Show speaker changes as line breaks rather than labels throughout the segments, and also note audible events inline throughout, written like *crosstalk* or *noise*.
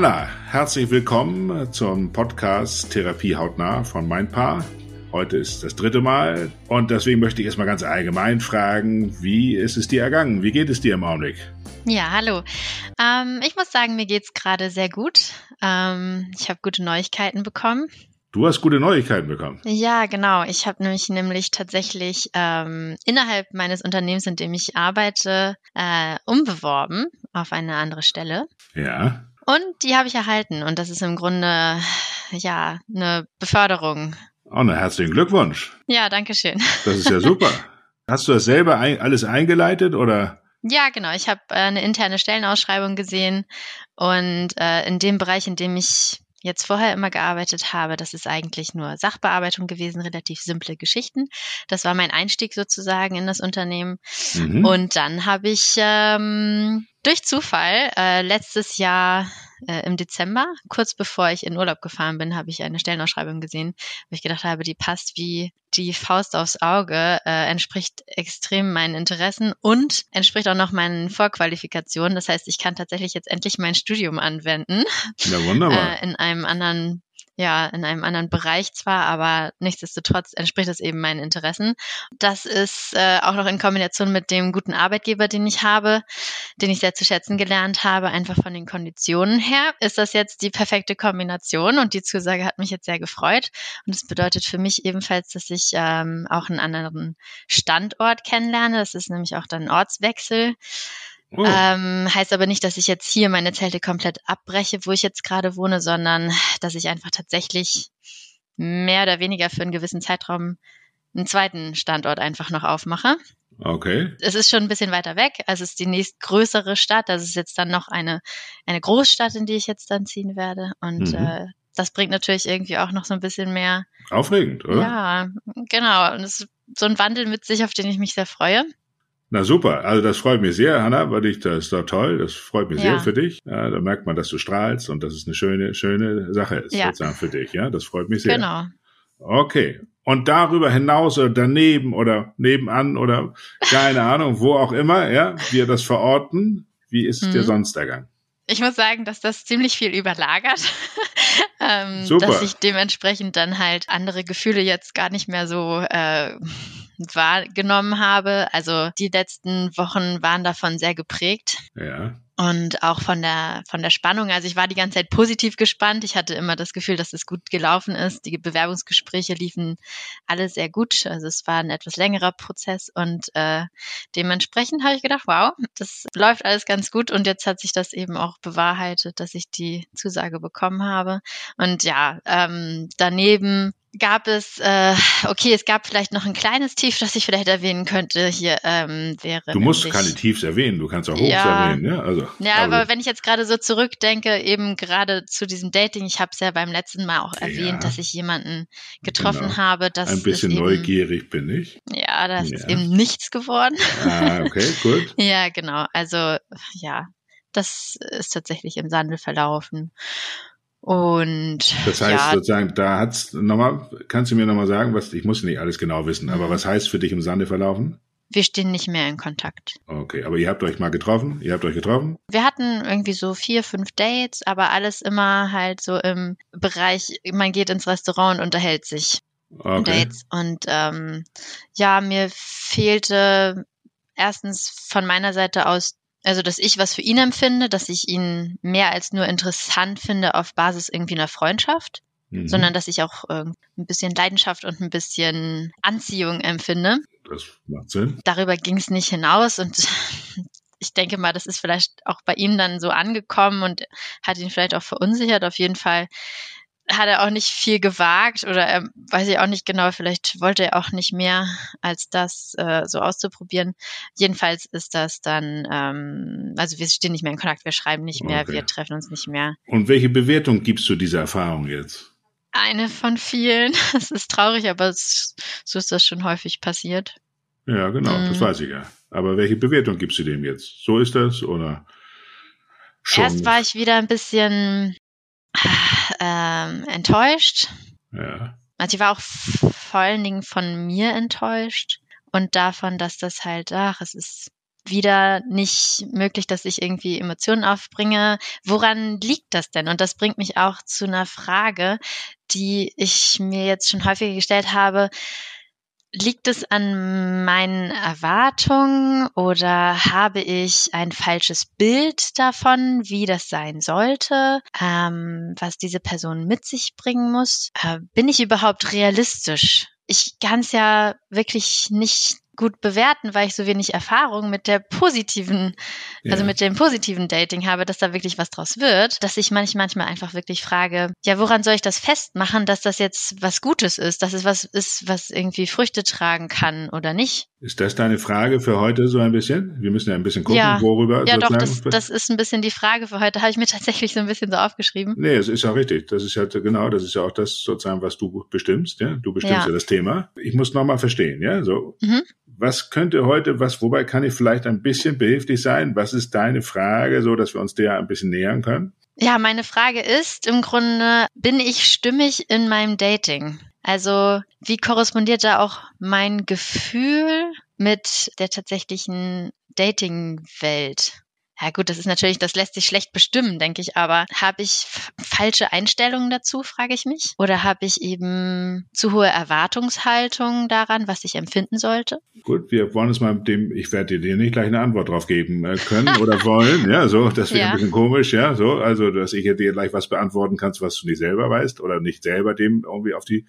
Hanna, herzlich willkommen zum Podcast Therapie hautnah von Mein Paar. Heute ist das dritte Mal und deswegen möchte ich erstmal ganz allgemein fragen, wie ist es dir ergangen? Wie geht es dir im Augenblick?
Ja, hallo. Ähm, ich muss sagen, mir geht es gerade sehr gut. Ähm, ich habe gute Neuigkeiten bekommen.
Du hast gute Neuigkeiten bekommen.
Ja, genau. Ich habe nämlich nämlich tatsächlich ähm, innerhalb meines Unternehmens, in dem ich arbeite, äh, umbeworben auf eine andere Stelle.
Ja.
Und die habe ich erhalten. Und das ist im Grunde ja eine Beförderung.
Oh, einen herzlichen Glückwunsch.
Ja, danke schön.
Das ist ja super. *laughs* Hast du das selber ein, alles eingeleitet oder?
Ja, genau. Ich habe äh, eine interne Stellenausschreibung gesehen und äh, in dem Bereich, in dem ich jetzt vorher immer gearbeitet habe, das ist eigentlich nur Sachbearbeitung gewesen, relativ simple Geschichten. Das war mein Einstieg sozusagen in das Unternehmen. Mhm. Und dann habe ich ähm, durch Zufall äh, letztes Jahr äh, im Dezember, kurz bevor ich in Urlaub gefahren bin, habe ich eine Stellenausschreibung gesehen, wo ich gedacht habe, die passt wie die Faust aufs Auge, äh, entspricht extrem meinen Interessen und entspricht auch noch meinen Vorqualifikationen. Das heißt, ich kann tatsächlich jetzt endlich mein Studium anwenden.
Ja, wunderbar.
Äh, in einem anderen ja in einem anderen Bereich zwar, aber nichtsdestotrotz entspricht es eben meinen Interessen. Das ist äh, auch noch in Kombination mit dem guten Arbeitgeber, den ich habe, den ich sehr zu schätzen gelernt habe, einfach von den Konditionen her, ist das jetzt die perfekte Kombination und die Zusage hat mich jetzt sehr gefreut. Und es bedeutet für mich ebenfalls, dass ich ähm, auch einen anderen Standort kennenlerne. Das ist nämlich auch dann Ortswechsel. Oh. Ähm, heißt aber nicht, dass ich jetzt hier meine Zelte komplett abbreche, wo ich jetzt gerade wohne, sondern dass ich einfach tatsächlich mehr oder weniger für einen gewissen Zeitraum einen zweiten Standort einfach noch aufmache.
Okay.
Es ist schon ein bisschen weiter weg. Also es ist die nächstgrößere Stadt. Das ist jetzt dann noch eine, eine Großstadt, in die ich jetzt dann ziehen werde. Und mhm. äh, das bringt natürlich irgendwie auch noch so ein bisschen mehr.
Aufregend, oder?
Ja, genau. Und es ist so ein Wandel mit sich, auf den ich mich sehr freue.
Na super, also das freut mich sehr, Hanna, weil ich das ist doch toll, das freut mich ja. sehr für dich. Ja, da merkt man, dass du strahlst und dass es eine schöne, schöne Sache ist, ja. sozusagen für dich. Ja, das freut mich sehr.
Genau.
Okay. Und darüber hinaus oder daneben oder nebenan oder keine Ahnung, wo auch immer, ja, wir das verorten. Wie ist es mhm. dir sonst ergangen?
Ich muss sagen, dass das ziemlich viel überlagert. *laughs* ähm, Super. Dass ich dementsprechend dann halt andere Gefühle jetzt gar nicht mehr so äh, wahrgenommen habe. Also die letzten Wochen waren davon sehr geprägt.
Ja
und auch von der von der Spannung. Also ich war die ganze Zeit positiv gespannt. Ich hatte immer das Gefühl, dass es gut gelaufen ist. Die Bewerbungsgespräche liefen alle sehr gut. Also es war ein etwas längerer Prozess und äh, dementsprechend habe ich gedacht, wow, das läuft alles ganz gut und jetzt hat sich das eben auch bewahrheitet, dass ich die Zusage bekommen habe. Und ja, ähm, daneben gab es, äh, okay, es gab vielleicht noch ein kleines Tief, das ich vielleicht erwähnen könnte. Hier ähm, wäre.
Du musst keine Tiefs erwähnen, du kannst auch Hochs ja, erwähnen, ja. Also,
ja, aber, aber wenn ich jetzt gerade so zurückdenke, eben gerade zu diesem Dating, ich habe es ja beim letzten Mal auch erwähnt, ja, dass ich jemanden getroffen genau. habe. Das
ein bisschen eben, neugierig bin ich.
Ja, das ja. ist eben nichts geworden.
Ah, okay, gut. *laughs*
ja, genau. Also ja, das ist tatsächlich im Sande verlaufen. Und
das heißt ja, sozusagen, da hat's nochmal, kannst du mir nochmal sagen, was, ich muss nicht alles genau wissen, aber mhm. was heißt für dich im Sande verlaufen?
Wir stehen nicht mehr in Kontakt.
Okay, aber ihr habt euch mal getroffen? Ihr habt euch getroffen?
Wir hatten irgendwie so vier, fünf Dates, aber alles immer halt so im Bereich, man geht ins Restaurant und unterhält sich. Okay. Dates. Und ähm, ja, mir fehlte erstens von meiner Seite aus also dass ich was für ihn empfinde, dass ich ihn mehr als nur interessant finde auf Basis irgendwie einer Freundschaft, mhm. sondern dass ich auch äh, ein bisschen Leidenschaft und ein bisschen Anziehung empfinde.
Das macht Sinn.
Darüber ging es nicht hinaus und *laughs* ich denke mal, das ist vielleicht auch bei ihm dann so angekommen und hat ihn vielleicht auch verunsichert. Auf jeden Fall hat er auch nicht viel gewagt oder er weiß ich auch nicht genau, vielleicht wollte er auch nicht mehr als das äh, so auszuprobieren. Jedenfalls ist das dann, ähm, also wir stehen nicht mehr in Kontakt, wir schreiben nicht mehr, okay. wir treffen uns nicht mehr.
Und welche Bewertung gibst du dieser Erfahrung jetzt?
Eine von vielen. *laughs* Es ist traurig, aber es, so ist das schon häufig passiert.
Ja, genau, mhm. das weiß ich ja. Aber welche Bewertung gibst du dem jetzt? So ist das oder? Schon?
Erst war ich wieder ein bisschen ähm, enttäuscht.
Ja.
Also ich war auch vor allen Dingen von mir enttäuscht und davon, dass das halt, ach, es ist wieder nicht möglich, dass ich irgendwie Emotionen aufbringe. Woran liegt das denn? Und das bringt mich auch zu einer Frage, die ich mir jetzt schon häufiger gestellt habe. Liegt es an meinen Erwartungen oder habe ich ein falsches Bild davon, wie das sein sollte, ähm, was diese Person mit sich bringen muss? Äh, bin ich überhaupt realistisch? Ich kann es ja wirklich nicht gut bewerten, weil ich so wenig Erfahrung mit der positiven, ja. also mit dem positiven Dating habe, dass da wirklich was draus wird, dass ich manchmal einfach wirklich frage, ja, woran soll ich das festmachen, dass das jetzt was Gutes ist, dass es was ist, was irgendwie Früchte tragen kann oder nicht?
Ist das deine Frage für heute so ein bisschen? Wir müssen ja ein bisschen gucken,
ja.
worüber.
Ja, doch, das, das ist ein bisschen die Frage für heute. Habe ich mir *laughs* tatsächlich so ein bisschen so aufgeschrieben.
Nee, es ist ja richtig. Das ist ja genau, das ist ja auch das sozusagen, was du bestimmst. Ja, du bestimmst ja, ja das Thema. Ich muss nochmal verstehen. Ja, so. Mhm was könnte heute, was, wobei kann ich vielleicht ein bisschen behilflich sein? Was ist deine Frage, so dass wir uns der ein bisschen nähern können?
Ja, meine Frage ist im Grunde, bin ich stimmig in meinem Dating? Also, wie korrespondiert da auch mein Gefühl mit der tatsächlichen Dating-Welt? Ja gut, das ist natürlich, das lässt sich schlecht bestimmen, denke ich, aber habe ich falsche Einstellungen dazu, frage ich mich? Oder habe ich eben zu hohe Erwartungshaltung daran, was ich empfinden sollte?
Gut, wir wollen es mal mit dem, ich werde dir nicht gleich eine Antwort drauf geben äh, können oder wollen, ja, so, das wäre *laughs* ja. ein bisschen komisch, ja, so, also, dass ich dir gleich was beantworten kannst, was du nicht selber weißt oder nicht selber dem irgendwie auf die,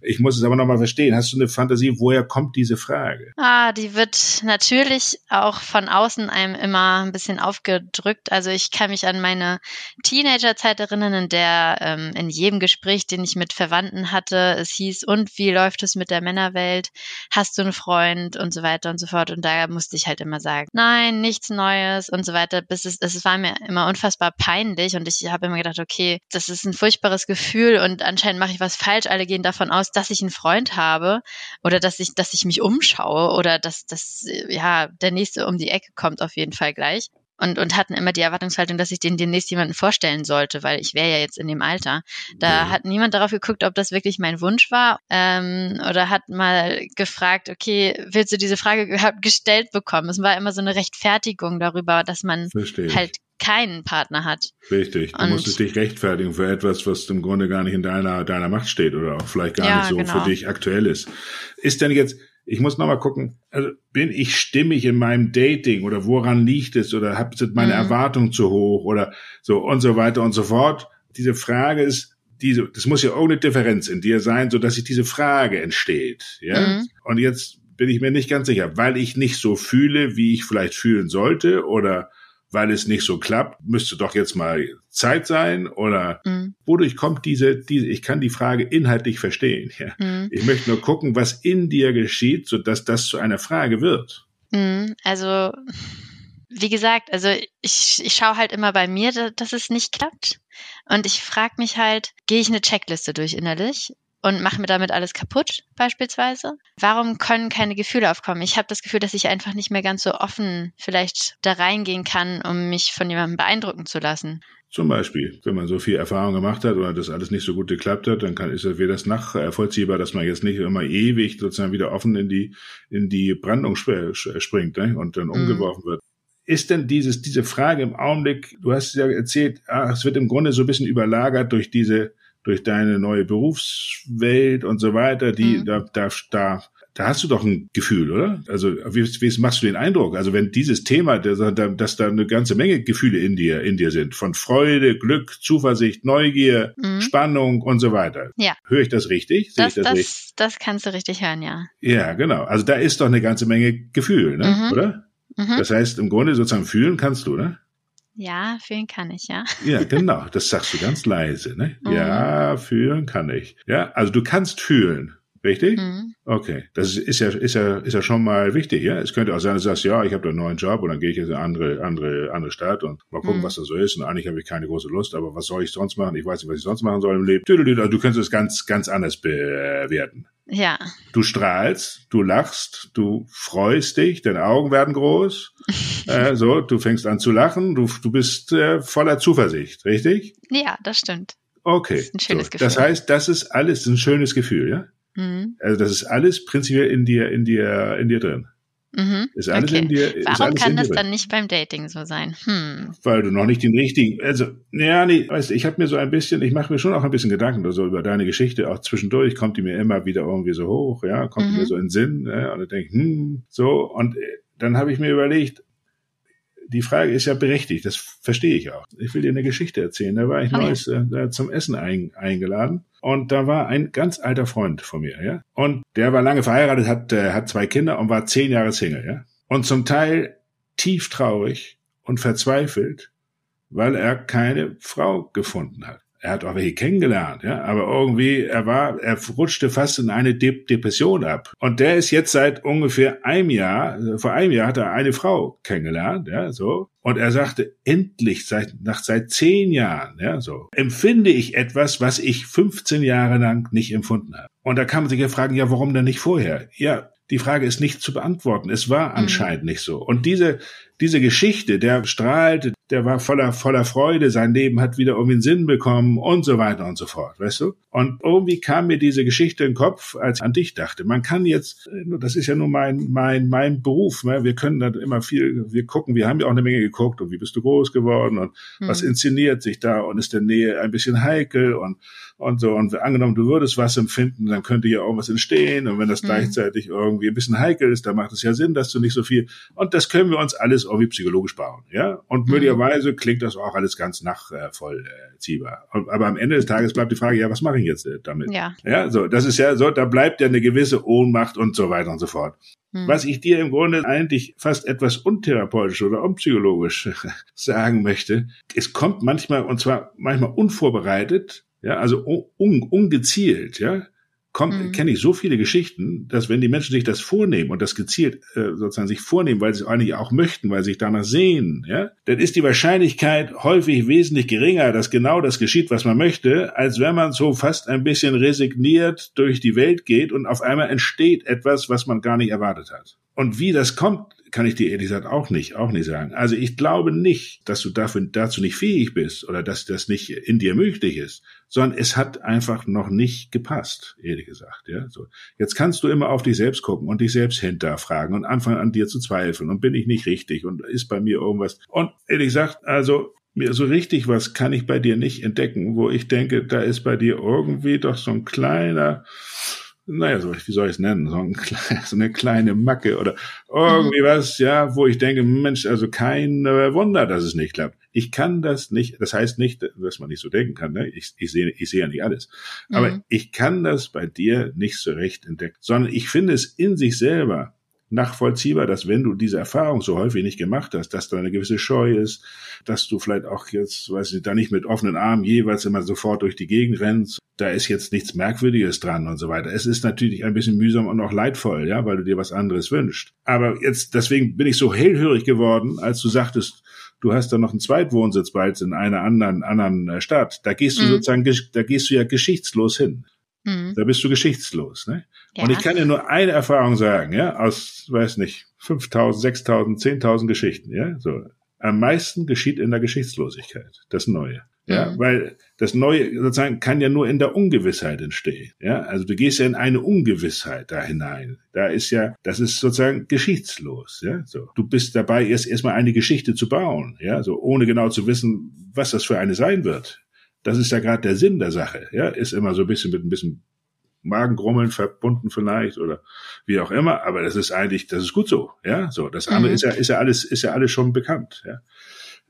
ich muss es aber nochmal verstehen, hast du eine Fantasie, woher kommt diese Frage?
Ah, die wird natürlich auch von außen einem immer ein bisschen aufgedrückt. Also ich kann mich an meine Teenagerzeit erinnern, in der ähm, in jedem Gespräch, den ich mit Verwandten hatte, es hieß, und wie läuft es mit der Männerwelt? Hast du einen Freund? Und so weiter und so fort. Und da musste ich halt immer sagen, nein, nichts Neues und so weiter. Bis es, es war mir immer unfassbar peinlich und ich habe immer gedacht, okay, das ist ein furchtbares Gefühl und anscheinend mache ich was falsch. Alle gehen davon aus, dass ich einen Freund habe oder dass ich, dass ich mich umschaue oder dass, dass ja der nächste um die Ecke kommt auf jeden Fall gleich und, und hatten immer die Erwartungshaltung, dass ich denen demnächst jemanden vorstellen sollte, weil ich wäre ja jetzt in dem Alter. Da ja. hat niemand darauf geguckt, ob das wirklich mein Wunsch war ähm, oder hat mal gefragt, okay, willst du diese Frage gestellt bekommen? Es war immer so eine Rechtfertigung darüber, dass man Verstehe. halt keinen Partner hat.
Richtig. Du und musstest dich rechtfertigen für etwas, was im Grunde gar nicht in deiner, deiner Macht steht oder auch vielleicht gar ja, nicht so genau. für dich aktuell ist. Ist denn jetzt, ich muss nochmal gucken, also bin ich stimmig in meinem Dating oder woran liegt es oder hab, sind meine mhm. Erwartungen zu hoch oder so und so weiter und so fort. Diese Frage ist, diese, das muss ja irgendeine Differenz in dir sein, so dass sich diese Frage entsteht, ja. Mhm. Und jetzt bin ich mir nicht ganz sicher, weil ich nicht so fühle, wie ich vielleicht fühlen sollte oder weil es nicht so klappt, müsste doch jetzt mal Zeit sein oder mhm. wodurch kommt diese, diese, ich kann die Frage inhaltlich verstehen. Ja. Mhm. Ich möchte nur gucken, was in dir geschieht, so dass das zu einer Frage wird.
Mhm. Also, wie gesagt, also ich, ich schaue halt immer bei mir, dass es nicht klappt. Und ich frage mich halt, gehe ich eine Checkliste durch innerlich? Und mache mir damit alles kaputt, beispielsweise. Warum können keine Gefühle aufkommen? Ich habe das Gefühl, dass ich einfach nicht mehr ganz so offen vielleicht da reingehen kann, um mich von jemandem beeindrucken zu lassen.
Zum Beispiel, wenn man so viel Erfahrung gemacht hat oder das alles nicht so gut geklappt hat, dann kann, ist es wieder das nachvollziehbar, dass man jetzt nicht immer ewig sozusagen wieder offen in die, in die Brandung springt ne? und dann mhm. umgeworfen wird. Ist denn dieses, diese Frage im Augenblick, du hast ja erzählt, ach, es wird im Grunde so ein bisschen überlagert durch diese durch deine neue Berufswelt und so weiter, die mhm. da, da, da, da hast du doch ein Gefühl, oder? Also wie, wie machst du den Eindruck? Also wenn dieses Thema, dass da eine ganze Menge Gefühle in dir, in dir sind, von Freude, Glück, Zuversicht, Neugier, mhm. Spannung und so weiter.
Ja.
Höre ich das richtig?
Das, das, das, richtig? das kannst du richtig hören, ja.
Ja, genau. Also da ist doch eine ganze Menge Gefühl, ne? Mhm. oder? Mhm. Das heißt, im Grunde sozusagen fühlen kannst du, ne?
Ja, fühlen kann ich, ja.
Ja, genau. Das sagst du ganz leise, ne? Mhm. Ja, fühlen kann ich. Ja, also du kannst fühlen. Richtig? Mhm. Okay. Das ist ja, ist ja, ist ja schon mal wichtig, ja. Es könnte auch sein, dass du sagst, ja, ich habe da einen neuen Job und dann gehe ich jetzt in eine andere, andere, andere Stadt und mal gucken, mhm. was da so ist. Und eigentlich habe ich keine große Lust, aber was soll ich sonst machen? Ich weiß nicht, was ich sonst machen soll im Leben. Also du könntest es ganz, ganz anders bewerten.
Ja.
Du strahlst, du lachst, du freust dich, deine Augen werden groß. *laughs* äh, so, du fängst an zu lachen, du, du bist äh, voller Zuversicht, richtig?
Ja, das stimmt.
Okay. Das ist ein schönes so, Gefühl. Das heißt, das ist alles ein schönes Gefühl, ja? Mhm. Also das ist alles prinzipiell in dir, in dir, in dir drin.
Mhm. Ist alles okay. in dir. Warum kann das dann nicht beim Dating so sein? Hm.
Weil du noch nicht den richtigen, also, ja, nee, weißt du, ich habe mir so ein bisschen, ich mache mir schon auch ein bisschen Gedanken so über deine Geschichte, auch zwischendurch kommt die mir immer wieder irgendwie so hoch, ja, kommt mhm. mir so in den Sinn, ja, und dann denke ich, hm, so, und äh, dann habe ich mir überlegt, die Frage ist ja berechtigt, das verstehe ich auch. Ich will dir eine Geschichte erzählen. Da war ich okay. neues äh, zum Essen ein, eingeladen und da war ein ganz alter Freund von mir, ja. Und der war lange verheiratet, hat, äh, hat zwei Kinder und war zehn Jahre Single, ja. Und zum Teil tief traurig und verzweifelt, weil er keine Frau gefunden hat er hat auch welche kennengelernt, ja, aber irgendwie, er war, er rutschte fast in eine De Depression ab. Und der ist jetzt seit ungefähr einem Jahr, vor einem Jahr hat er eine Frau kennengelernt, ja, so. Und er sagte, endlich, seit, nach, seit zehn Jahren, ja, so, empfinde ich etwas, was ich 15 Jahre lang nicht empfunden habe. Und da kann man sich ja fragen, ja, warum denn nicht vorher? Ja, die Frage ist nicht zu beantworten. Es war mhm. anscheinend mhm. nicht so. Und diese, diese Geschichte, der strahlte, der war voller, voller Freude, sein Leben hat wieder irgendwie einen Sinn bekommen und so weiter und so fort, weißt du? Und irgendwie kam mir diese Geschichte in den Kopf, als ich an dich dachte. Man kann jetzt, das ist ja nur mein, mein, mein Beruf, ne? wir können da immer viel, wir gucken, wir haben ja auch eine Menge geguckt und wie bist du groß geworden und mhm. was inszeniert sich da und ist der Nähe ein bisschen heikel und, und so. Und angenommen, du würdest was empfinden, dann könnte ja irgendwas entstehen und wenn das mhm. gleichzeitig irgendwie ein bisschen heikel ist, dann macht es ja Sinn, dass du nicht so viel, und das können wir uns alles irgendwie psychologisch bauen, ja? Und mhm. möglicherweise klingt das auch alles ganz nachvollziehbar. Äh, aber am Ende des Tages bleibt die Frage, ja, was mache ich jetzt äh, damit? Ja. Ja, so, das ist ja so, da bleibt ja eine gewisse Ohnmacht und so weiter und so fort. Mhm. Was ich dir im Grunde eigentlich fast etwas untherapeutisch oder unpsychologisch *laughs* sagen möchte, es kommt manchmal, und zwar manchmal unvorbereitet, ja, also un, ungezielt, ja, kommt, mhm. kenne ich so viele Geschichten, dass wenn die Menschen sich das vornehmen und das gezielt äh, sozusagen sich vornehmen, weil sie es eigentlich auch möchten, weil sie sich danach sehen, ja, dann ist die Wahrscheinlichkeit häufig wesentlich geringer, dass genau das geschieht, was man möchte, als wenn man so fast ein bisschen resigniert durch die Welt geht und auf einmal entsteht etwas, was man gar nicht erwartet hat. Und wie das kommt, kann ich dir ehrlich gesagt auch nicht, auch nicht sagen. Also ich glaube nicht, dass du dafür, dazu nicht fähig bist oder dass das nicht in dir möglich ist, sondern es hat einfach noch nicht gepasst, ehrlich gesagt, ja. So. Jetzt kannst du immer auf dich selbst gucken und dich selbst hinterfragen und anfangen an dir zu zweifeln und bin ich nicht richtig und ist bei mir irgendwas. Und ehrlich gesagt, also mir so richtig was kann ich bei dir nicht entdecken, wo ich denke, da ist bei dir irgendwie doch so ein kleiner, naja, so, wie soll ich es nennen, so, ein, *laughs* so, eine kleine Macke oder irgendwie was, ja, wo ich denke, Mensch, also kein äh, Wunder, dass es nicht klappt. Ich kann das nicht, das heißt nicht, dass man nicht so denken kann, ne? ich, ich sehe ich sehe ja nicht alles, aber mhm. ich kann das bei dir nicht so recht entdecken, sondern ich finde es in sich selber nachvollziehbar, dass wenn du diese Erfahrung so häufig nicht gemacht hast, dass da eine gewisse Scheu ist, dass du vielleicht auch jetzt, weiß ich, da nicht mit offenen Armen jeweils immer sofort durch die Gegend rennst, da ist jetzt nichts Merkwürdiges dran und so weiter. Es ist natürlich ein bisschen mühsam und auch leidvoll, ja, weil du dir was anderes wünschst. Aber jetzt, deswegen bin ich so hellhörig geworden, als du sagtest, du hast da noch einen Zweitwohnsitz bald in einer anderen, anderen äh, Stadt. Da gehst du mhm. sozusagen, da gehst du ja geschichtslos hin. Mhm. Da bist du geschichtslos. Ne? Ja. Und ich kann dir nur eine Erfahrung sagen, ja, aus, weiß nicht, 5000, 6000, 10.000 Geschichten, ja, so. Am meisten geschieht in der Geschichtslosigkeit, das Neue. Ja, mhm. weil das Neue sozusagen kann ja nur in der Ungewissheit entstehen. Ja, also du gehst ja in eine Ungewissheit da hinein. Da ist ja, das ist sozusagen geschichtslos. Ja, so. Du bist dabei, erst erstmal eine Geschichte zu bauen. Ja, so ohne genau zu wissen, was das für eine sein wird. Das ist ja gerade der Sinn der Sache. Ja, ist immer so ein bisschen mit ein bisschen Magengrummeln verbunden vielleicht oder wie auch immer. Aber das ist eigentlich, das ist gut so. Ja, so. Das andere mhm. ist ja, ist ja alles, ist ja alles schon bekannt. Ja.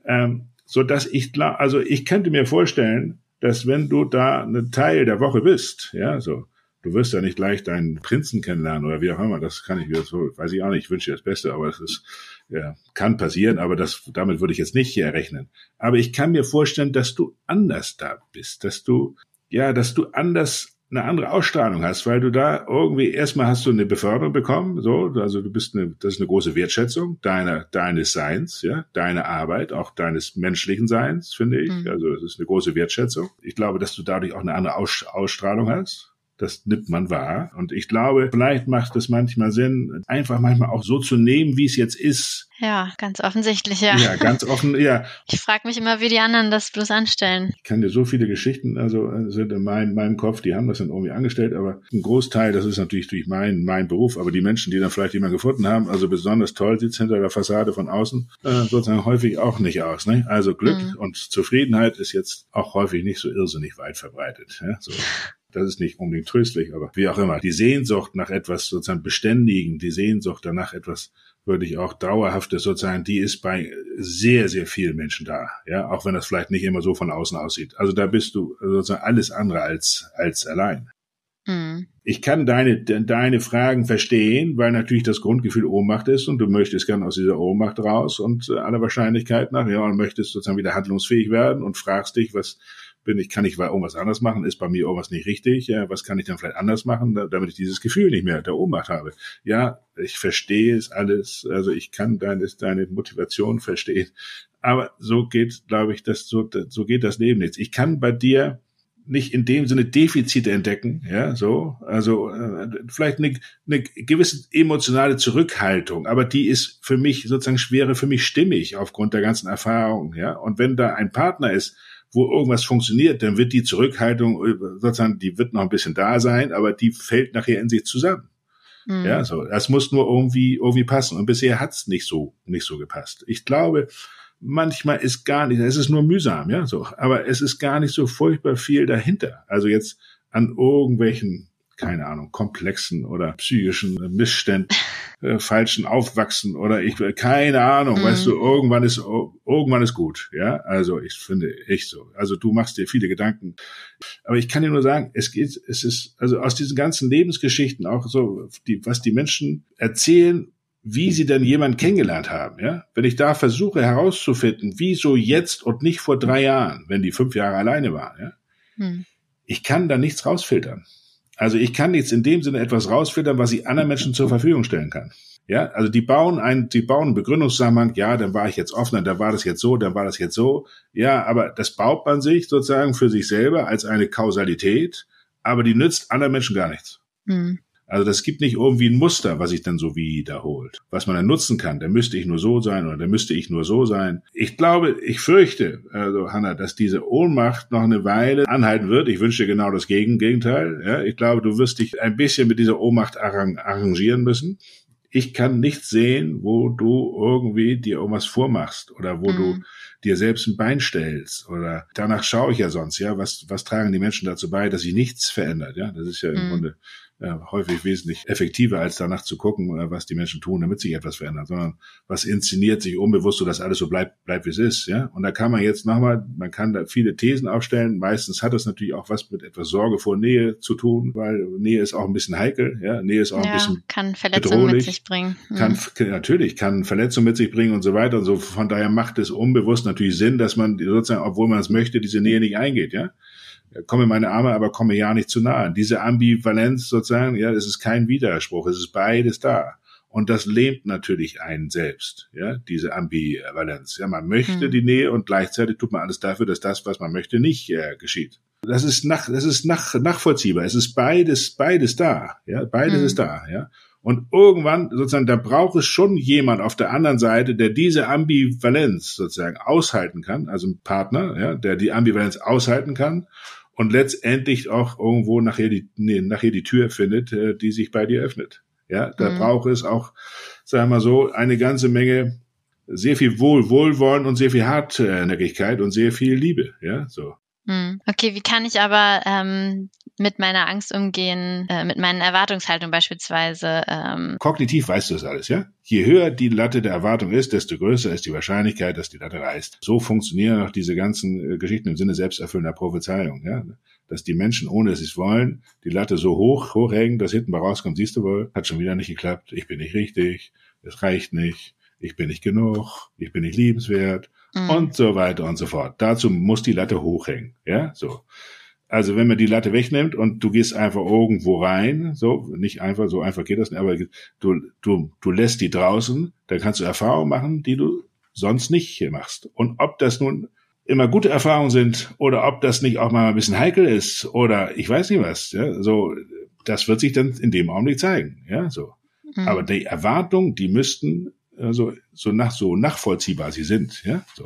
Ähm, so dass ich, also ich könnte mir vorstellen, dass wenn du da einen Teil der Woche bist, ja, so, du wirst ja nicht gleich deinen Prinzen kennenlernen oder wie auch immer, das kann ich mir so, weiß ich auch nicht, ich wünsche dir das Beste, aber das ist, ja, kann passieren, aber das, damit würde ich jetzt nicht hier errechnen. Aber ich kann mir vorstellen, dass du anders da bist, dass du, ja, dass du anders eine andere Ausstrahlung hast, weil du da irgendwie erstmal hast du eine Beförderung bekommen, so, also du bist eine, das ist eine große Wertschätzung deiner, deines Seins, ja, deine Arbeit, auch deines menschlichen Seins, finde ich. Mhm. Also das ist eine große Wertschätzung. Ich glaube, dass du dadurch auch eine andere Aus, Ausstrahlung hast. Das nimmt man wahr. Und ich glaube, vielleicht macht es manchmal Sinn, einfach manchmal auch so zu nehmen, wie es jetzt ist.
Ja, ganz offensichtlich, ja.
Ja, ganz offen, ja. *laughs*
Ich frage mich immer, wie die anderen das bloß anstellen.
Ich kann dir so viele Geschichten, also sind in meinem, meinem Kopf, die haben das dann irgendwie angestellt, aber ein Großteil, das ist natürlich durch mein, mein Beruf, aber die Menschen, die dann vielleicht jemanden gefunden haben, also besonders toll sieht hinter der Fassade von außen äh, sozusagen häufig auch nicht aus. Ne? Also Glück mhm. und Zufriedenheit ist jetzt auch häufig nicht so irrsinnig weit verbreitet. Ja? So. *laughs* Das ist nicht unbedingt tröstlich, aber wie auch immer. Die Sehnsucht nach etwas sozusagen beständigen, die Sehnsucht danach etwas wirklich auch dauerhaftes sozusagen, die ist bei sehr, sehr vielen Menschen da. Ja, auch wenn das vielleicht nicht immer so von außen aussieht. Also da bist du sozusagen alles andere als, als allein. Mhm. Ich kann deine, deine Fragen verstehen, weil natürlich das Grundgefühl Ohnmacht ist und du möchtest gern aus dieser Ohnmacht raus und äh, aller Wahrscheinlichkeit nach, ja, und möchtest sozusagen wieder handlungsfähig werden und fragst dich, was, bin ich, kann ich irgendwas anders machen? Ist bei mir irgendwas nicht richtig? Was kann ich dann vielleicht anders machen, damit ich dieses Gefühl nicht mehr der Ohnmacht habe? Ja, ich verstehe es alles. Also ich kann deine, deine Motivation verstehen. Aber so geht, glaube ich, das, so, so geht das Leben jetzt. Ich kann bei dir nicht in dem Sinne Defizite entdecken, ja, so, also äh, vielleicht eine, eine gewisse emotionale Zurückhaltung, aber die ist für mich sozusagen schwere, für mich stimmig aufgrund der ganzen Erfahrung, ja. Und wenn da ein Partner ist, wo irgendwas funktioniert, dann wird die Zurückhaltung äh, sozusagen, die wird noch ein bisschen da sein, aber die fällt nachher in sich zusammen. Mhm. Ja, so. Das muss nur irgendwie, irgendwie passen. Und bisher hat's nicht so, nicht so gepasst. Ich glaube, manchmal ist gar nicht, es ist nur mühsam, ja, so. Aber es ist gar nicht so furchtbar viel dahinter. Also jetzt an irgendwelchen keine Ahnung, komplexen oder psychischen Missständen, *laughs* äh, falschen Aufwachsen oder ich, keine Ahnung, mhm. weißt du, irgendwann ist, irgendwann ist gut, ja, also ich finde echt so. Also du machst dir viele Gedanken, aber ich kann dir nur sagen, es geht, es ist, also aus diesen ganzen Lebensgeschichten auch so, die, was die Menschen erzählen, wie sie denn jemanden kennengelernt haben, ja. Wenn ich da versuche herauszufinden, wieso jetzt und nicht vor drei Jahren, wenn die fünf Jahre alleine waren, ja. Mhm. Ich kann da nichts rausfiltern. Also ich kann jetzt in dem Sinne etwas rausfiltern, was ich anderen Menschen zur Verfügung stellen kann. Ja, also die bauen ein, die bauen einen Begründungszusammenhang, ja, dann war ich jetzt offener, dann war das jetzt so, dann war das jetzt so. Ja, aber das baut man sich sozusagen für sich selber als eine Kausalität, aber die nützt anderen Menschen gar nichts. Mhm. Also das gibt nicht irgendwie ein Muster, was sich dann so wiederholt. Was man dann nutzen kann, da müsste ich nur so sein oder da müsste ich nur so sein. Ich glaube, ich fürchte, also Hanna, dass diese Ohnmacht noch eine Weile anhalten wird. Ich wünsche dir genau das Gegenteil. Ja, ich glaube, du wirst dich ein bisschen mit dieser Ohnmacht arrangieren müssen. Ich kann nicht sehen, wo du irgendwie dir irgendwas vormachst oder wo mhm. du dir selbst ein Bein stellst oder danach schaue ich ja sonst, ja, was, was tragen die Menschen dazu bei, dass sich nichts verändert, ja, das ist ja im mhm. Grunde äh, häufig wesentlich effektiver, als danach zu gucken, äh, was die Menschen tun, damit sich etwas verändert, sondern was inszeniert sich unbewusst, so dass alles so bleibt, bleibt wie es ist. Ja? Und da kann man jetzt nochmal, man kann da viele Thesen aufstellen. Meistens hat das natürlich auch was mit etwas Sorge vor Nähe zu tun, weil Nähe ist auch ein bisschen heikel. Ja? Nähe ist auch ja, ein bisschen
kann Verletzungen bedrohlich. mit sich bringen.
Mhm. Kann, natürlich, kann Verletzungen mit sich bringen und so weiter. Und so von daher macht es unbewusst natürlich Sinn, dass man sozusagen, obwohl man es möchte, diese Nähe nicht eingeht. Ja? komme meine Arme, aber komme ja nicht zu nahe. Diese Ambivalenz sozusagen, ja, es ist kein Widerspruch, es ist beides da. Und das lähmt natürlich einen selbst, ja, diese Ambivalenz. Ja, man möchte hm. die Nähe und gleichzeitig tut man alles dafür, dass das, was man möchte, nicht äh, geschieht. Das ist nach, das ist nach, nachvollziehbar. Es ist beides, beides da, ja, beides hm. ist da, ja. Und irgendwann sozusagen, da braucht es schon jemand auf der anderen Seite, der diese Ambivalenz sozusagen aushalten kann, also ein Partner, ja, der die Ambivalenz aushalten kann und letztendlich auch irgendwo nachher die, nee, nachher die Tür findet, äh, die sich bei dir öffnet. Ja, da mhm. braucht es auch, sagen wir mal so, eine ganze Menge, sehr viel Wohl, Wohlwollen und sehr viel Hartnäckigkeit und sehr viel Liebe. Ja, so.
Hm. Okay, wie kann ich aber ähm, mit meiner Angst umgehen, äh, mit meinen Erwartungshaltungen beispielsweise? Ähm
Kognitiv weißt du das alles, ja? Je höher die Latte der Erwartung ist, desto größer ist die Wahrscheinlichkeit, dass die Latte reißt. So funktionieren auch diese ganzen äh, Geschichten im Sinne selbsterfüllender Prophezeiung, ja? Dass die Menschen, ohne dass sie es wollen, die Latte so hoch, hochhängen, dass hinten mal rauskommt, siehst du wohl, hat schon wieder nicht geklappt, ich bin nicht richtig, es reicht nicht, ich bin nicht genug, ich bin nicht liebenswert mhm. und so weiter und so fort. Dazu muss die Latte hochhängen, ja, so. Also wenn man die Latte wegnimmt und du gehst einfach irgendwo rein, so, nicht einfach, so einfach geht das nicht, aber du, du, du lässt die draußen, dann kannst du Erfahrungen machen, die du sonst nicht hier machst. Und ob das nun immer gute Erfahrungen sind oder ob das nicht auch mal ein bisschen heikel ist oder ich weiß nicht was. Ja, so, das wird sich dann in dem Augenblick zeigen. Ja, so. Mhm. Aber die Erwartungen, die müssten also so nach so nachvollziehbar sie sind. Ja, so.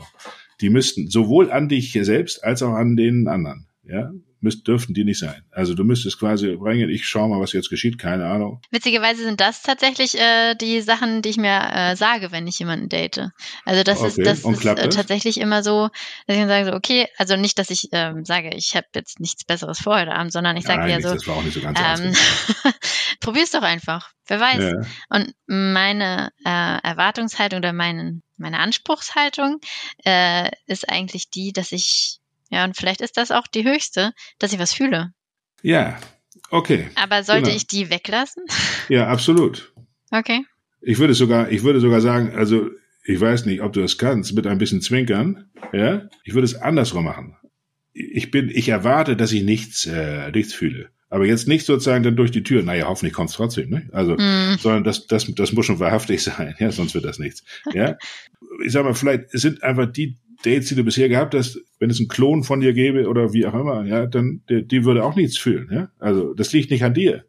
Die müssten sowohl an dich selbst als auch an den anderen. Ja, müsst, dürften die nicht sein. Also du müsstest quasi reingehen, ich schau mal, was jetzt geschieht, keine Ahnung.
Witzigerweise sind das tatsächlich äh, die Sachen, die ich mir äh, sage, wenn ich jemanden date. Also das okay. ist, das ist äh, tatsächlich immer so, dass ich dann sage, so, okay, also nicht, dass ich ähm, sage, ich habe jetzt nichts Besseres vor heute Abend, sondern ich sage ja so,
das war auch nicht so ganz
ähm, *laughs* probier's doch einfach, wer weiß. Ja. Und meine äh, Erwartungshaltung oder meinen, meine Anspruchshaltung äh, ist eigentlich die, dass ich ja, und vielleicht ist das auch die höchste, dass ich was fühle.
Ja, okay.
Aber sollte genau. ich die weglassen? *laughs*
Ja, absolut.
Okay.
Ich würde sogar, ich würde sogar sagen, also ich weiß nicht, ob du das kannst, mit ein bisschen Zwinkern, ja. Ich würde es andersrum machen. Ich bin, ich erwarte, dass ich nichts, äh, nichts fühle. Aber jetzt nicht sozusagen dann durch die Tür. Naja, hoffentlich kommt es trotzdem, ne? Also, mm. sondern das, das, das muss schon wahrhaftig *laughs* sein, ja, sonst wird das nichts. Ja. ich sag mal, vielleicht sind einfach die Dates, die du bisher gehabt hast, wenn es einen Klon von dir gäbe oder wie auch immer, ja, dann die, die würde auch nichts fühlen. Ja? Also das liegt nicht an dir,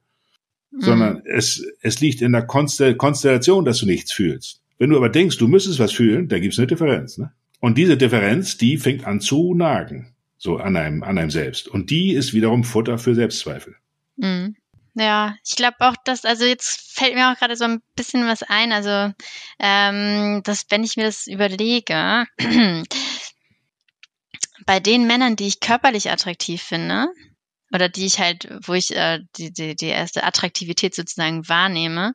mhm. sondern es, es liegt in der Konstellation, dass du nichts fühlst. Wenn du aber denkst, du müsstest was fühlen, da gibt es eine Differenz. Ne? Und diese Differenz, die fängt an zu nagen, so an einem, an einem selbst. Und die ist wiederum Futter für Selbstzweifel.
Mhm. Ja, ich glaube auch, dass, also jetzt fällt mir auch gerade so ein bisschen was ein, also ähm, dass wenn ich mir das überlege, *clears throat* bei den Männern, die ich körperlich attraktiv finde, oder die ich halt, wo ich äh, die, die, die erste Attraktivität sozusagen wahrnehme,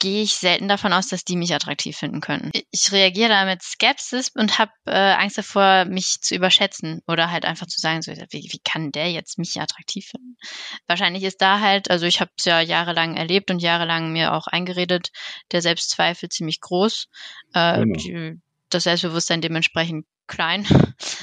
gehe ich selten davon aus, dass die mich attraktiv finden können. Ich reagiere da mit Skepsis und habe äh, Angst davor, mich zu überschätzen oder halt einfach zu sagen, so, wie, wie kann der jetzt mich attraktiv finden? Wahrscheinlich ist da halt, also ich habe es ja jahrelang erlebt und jahrelang mir auch eingeredet, der Selbstzweifel ziemlich groß, äh, genau. die, das Selbstbewusstsein dementsprechend klein,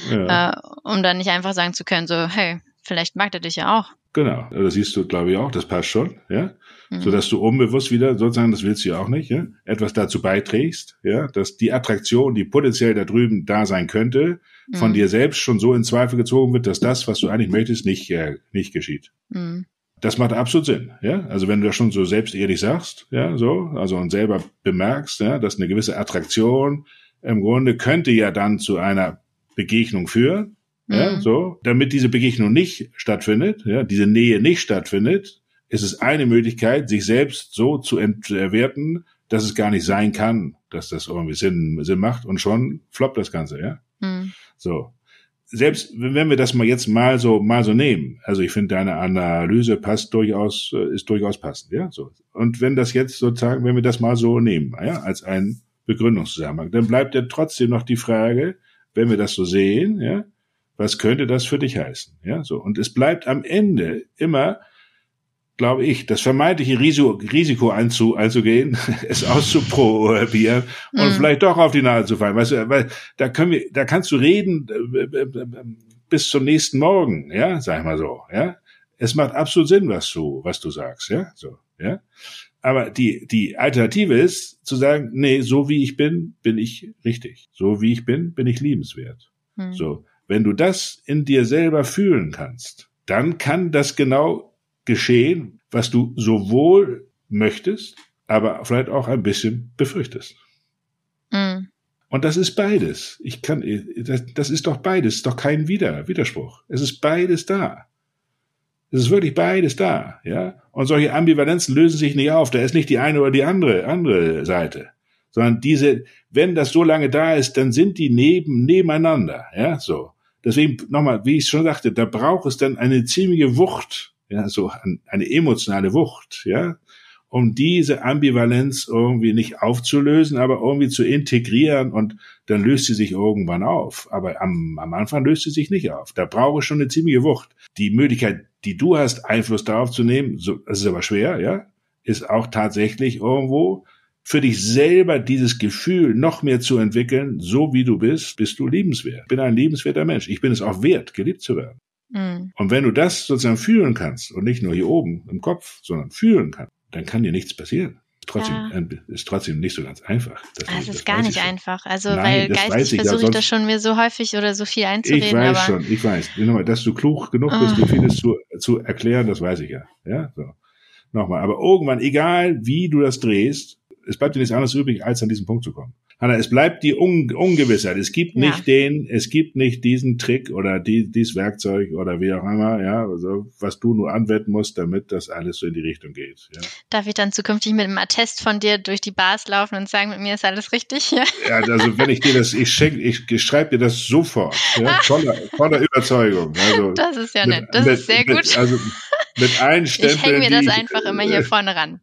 ja. äh, um dann nicht einfach sagen zu können, so, hey, vielleicht mag der dich ja auch.
Genau, das siehst du, glaube ich, auch, das passt schon, ja. Mhm. Sodass du unbewusst wieder, sozusagen, das willst du ja auch nicht, ja, etwas dazu beiträgst, ja, dass die Attraktion, die potenziell da drüben da sein könnte, mhm. von dir selbst schon so in Zweifel gezogen wird, dass das, was du eigentlich möchtest, nicht, äh, nicht geschieht. Mhm. Das macht absolut Sinn, ja. Also wenn du das schon so selbst ehrlich sagst, ja, so, also und selber bemerkst, ja, dass eine gewisse Attraktion im Grunde könnte ja dann zu einer Begegnung führen, ja, mhm. so, damit diese Begegnung nicht stattfindet, ja, diese Nähe nicht stattfindet, ist es eine Möglichkeit, sich selbst so zu entwerten, dass es gar nicht sein kann, dass das irgendwie Sinn, Sinn macht und schon floppt das Ganze, ja. Mhm. So. Selbst wenn wir das mal jetzt mal so, mal so nehmen, also ich finde deine Analyse passt durchaus, äh, ist durchaus passend, ja, so. Und wenn das jetzt sozusagen, wenn wir das mal so nehmen, ja, als ein Begründungszusammenhang, dann bleibt ja trotzdem noch die Frage, wenn wir das so sehen, ja, was könnte das für dich heißen? Ja, so. Und es bleibt am Ende immer, glaube ich, das vermeintliche Risiko, Risiko einzu, einzugehen, *laughs* es auszuprobieren und mhm. vielleicht doch auf die Nase zu fallen. Weißt du, weil da können wir, da kannst du reden äh, äh, äh, bis zum nächsten Morgen, ja, sag ich mal so, ja. Es macht absolut Sinn, was du, was du sagst, ja, so, ja. Aber die, die Alternative ist zu sagen, nee, so wie ich bin, bin ich richtig. So wie ich bin, bin ich liebenswert. Mhm. So. Wenn du das in dir selber fühlen kannst, dann kann das genau geschehen, was du sowohl möchtest, aber vielleicht auch ein bisschen befürchtest. Mhm. Und das ist beides. Ich kann, das, das ist doch beides, ist doch kein Wider, Widerspruch. Es ist beides da. Es ist wirklich beides da, ja. Und solche Ambivalenzen lösen sich nicht auf. Da ist nicht die eine oder die andere, andere Seite. Sondern diese, wenn das so lange da ist, dann sind die neben, nebeneinander, ja, so. Deswegen nochmal, wie ich schon sagte, da braucht es dann eine ziemliche Wucht, ja, so eine emotionale Wucht, ja, um diese Ambivalenz irgendwie nicht aufzulösen, aber irgendwie zu integrieren und dann löst sie sich irgendwann auf. Aber am, am Anfang löst sie sich nicht auf. Da brauche ich schon eine ziemliche Wucht. Die Möglichkeit, die du hast, Einfluss darauf zu nehmen, so, das ist aber schwer, ja, ist auch tatsächlich irgendwo für dich selber dieses Gefühl noch mehr zu entwickeln, so wie du bist, bist du liebenswert. Ich bin ein liebenswerter Mensch. Ich bin es auch wert, geliebt zu werden. Mhm. Und wenn du das sozusagen fühlen kannst und nicht nur hier oben im Kopf, sondern fühlen kannst, dann kann dir nichts passieren. Trotzdem, ja. Ist trotzdem nicht so ganz einfach.
Das, ah, es ist gar nicht einfach. Also, Nein, weil geistig versuche ich das schon mir so häufig oder so viel einzureden.
Ich weiß schon, ich weiß. Dass du klug genug bist, oh. dir vieles zu, zu erklären, das weiß ich ja. Ja, so. Nochmal. Aber irgendwann, egal wie du das drehst, es bleibt dir nichts anderes übrig, als an diesen Punkt zu kommen. Hanna, es bleibt die Un Ungewissheit. Es gibt nicht ja. den, es gibt nicht diesen Trick oder die, dieses Werkzeug oder wie auch immer, ja, also, was du nur anwenden musst, damit das alles so in die Richtung geht. Ja.
Darf ich dann zukünftig mit einem Attest von dir durch die Bars laufen und sagen, mit mir ist alles richtig? Ja,
ja also wenn ich dir das, ich schenke, ich, ich schreibe dir das sofort, ja, *laughs* voller, voller Überzeugung. Also,
das ist ja nett, das mit, ist sehr gut.
Mit, also mit allen Stempeln.
Ich hänge mir das einfach immer hier vorne ran.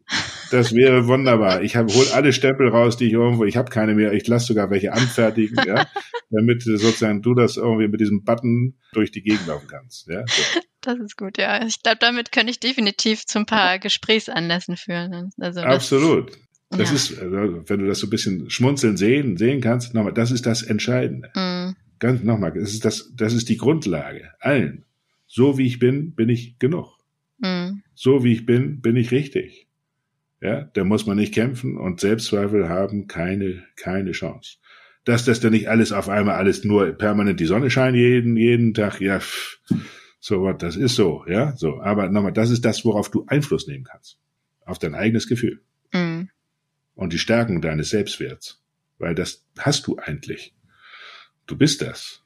Das wäre wunderbar. Ich hole alle Stempel raus, die ich irgendwo, ich habe keine mehr, ich lasse sogar welche anfertigen, ja, *laughs* damit sozusagen du das irgendwie mit diesem Button durch die Gegend laufen kannst. Ja, so.
Das ist gut, ja. Ich glaube, damit könnte ich definitiv zu ein paar Gesprächsanlässen führen.
Also Absolut. Das ja. ist, also, wenn du das so ein bisschen schmunzeln sehen, sehen kannst, nochmal, das ist das Entscheidende. Mm. Ganz nochmal, das ist das, das ist die Grundlage. Allen. So wie ich bin, bin ich genug. Mm. So wie ich bin, bin ich richtig. Ja, da muss man nicht kämpfen und Selbstzweifel haben keine, keine Chance. Dass das dann nicht alles auf einmal alles nur permanent die Sonne scheint jeden, jeden Tag, ja, pff, so was, das ist so, ja, so. Aber nochmal, das ist das, worauf du Einfluss nehmen kannst. Auf dein eigenes Gefühl. Mhm. Und die Stärkung deines Selbstwerts. Weil das hast du eigentlich. Du bist das.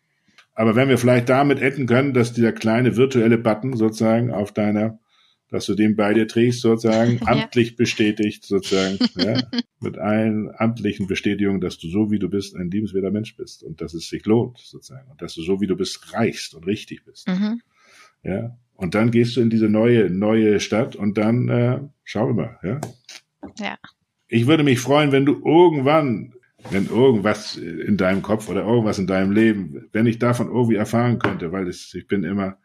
Aber wenn wir vielleicht damit enden können, dass dieser kleine virtuelle Button sozusagen auf deiner dass du den bei dir trägst, sozusagen, *laughs* ja. amtlich bestätigt, sozusagen, ja, mit allen amtlichen Bestätigungen, dass du so wie du bist ein liebenswerter Mensch bist und dass es sich lohnt, sozusagen, und dass du so wie du bist reichst und richtig bist. Mhm. Ja, und dann gehst du in diese neue, neue Stadt und dann, äh, schau immer, ja. Ja. Ich würde mich freuen, wenn du irgendwann wenn irgendwas in deinem Kopf oder irgendwas in deinem Leben, wenn ich davon irgendwie erfahren könnte, weil es, ich bin immer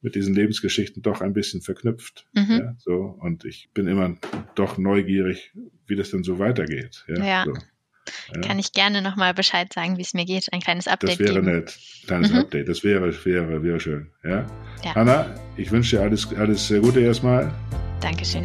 mit diesen Lebensgeschichten doch ein bisschen verknüpft. Mhm. Ja, so, und ich bin immer doch neugierig, wie das denn so weitergeht. Ja, ja. So.
Ja. Kann ich gerne nochmal Bescheid sagen, wie es mir geht. Ein kleines Update.
Das wäre geben. nett. Kleines mhm. Update. Das wäre, wäre, wäre schön. Ja? Hanna, ich wünsche dir alles, alles Gute erstmal.
Dankeschön.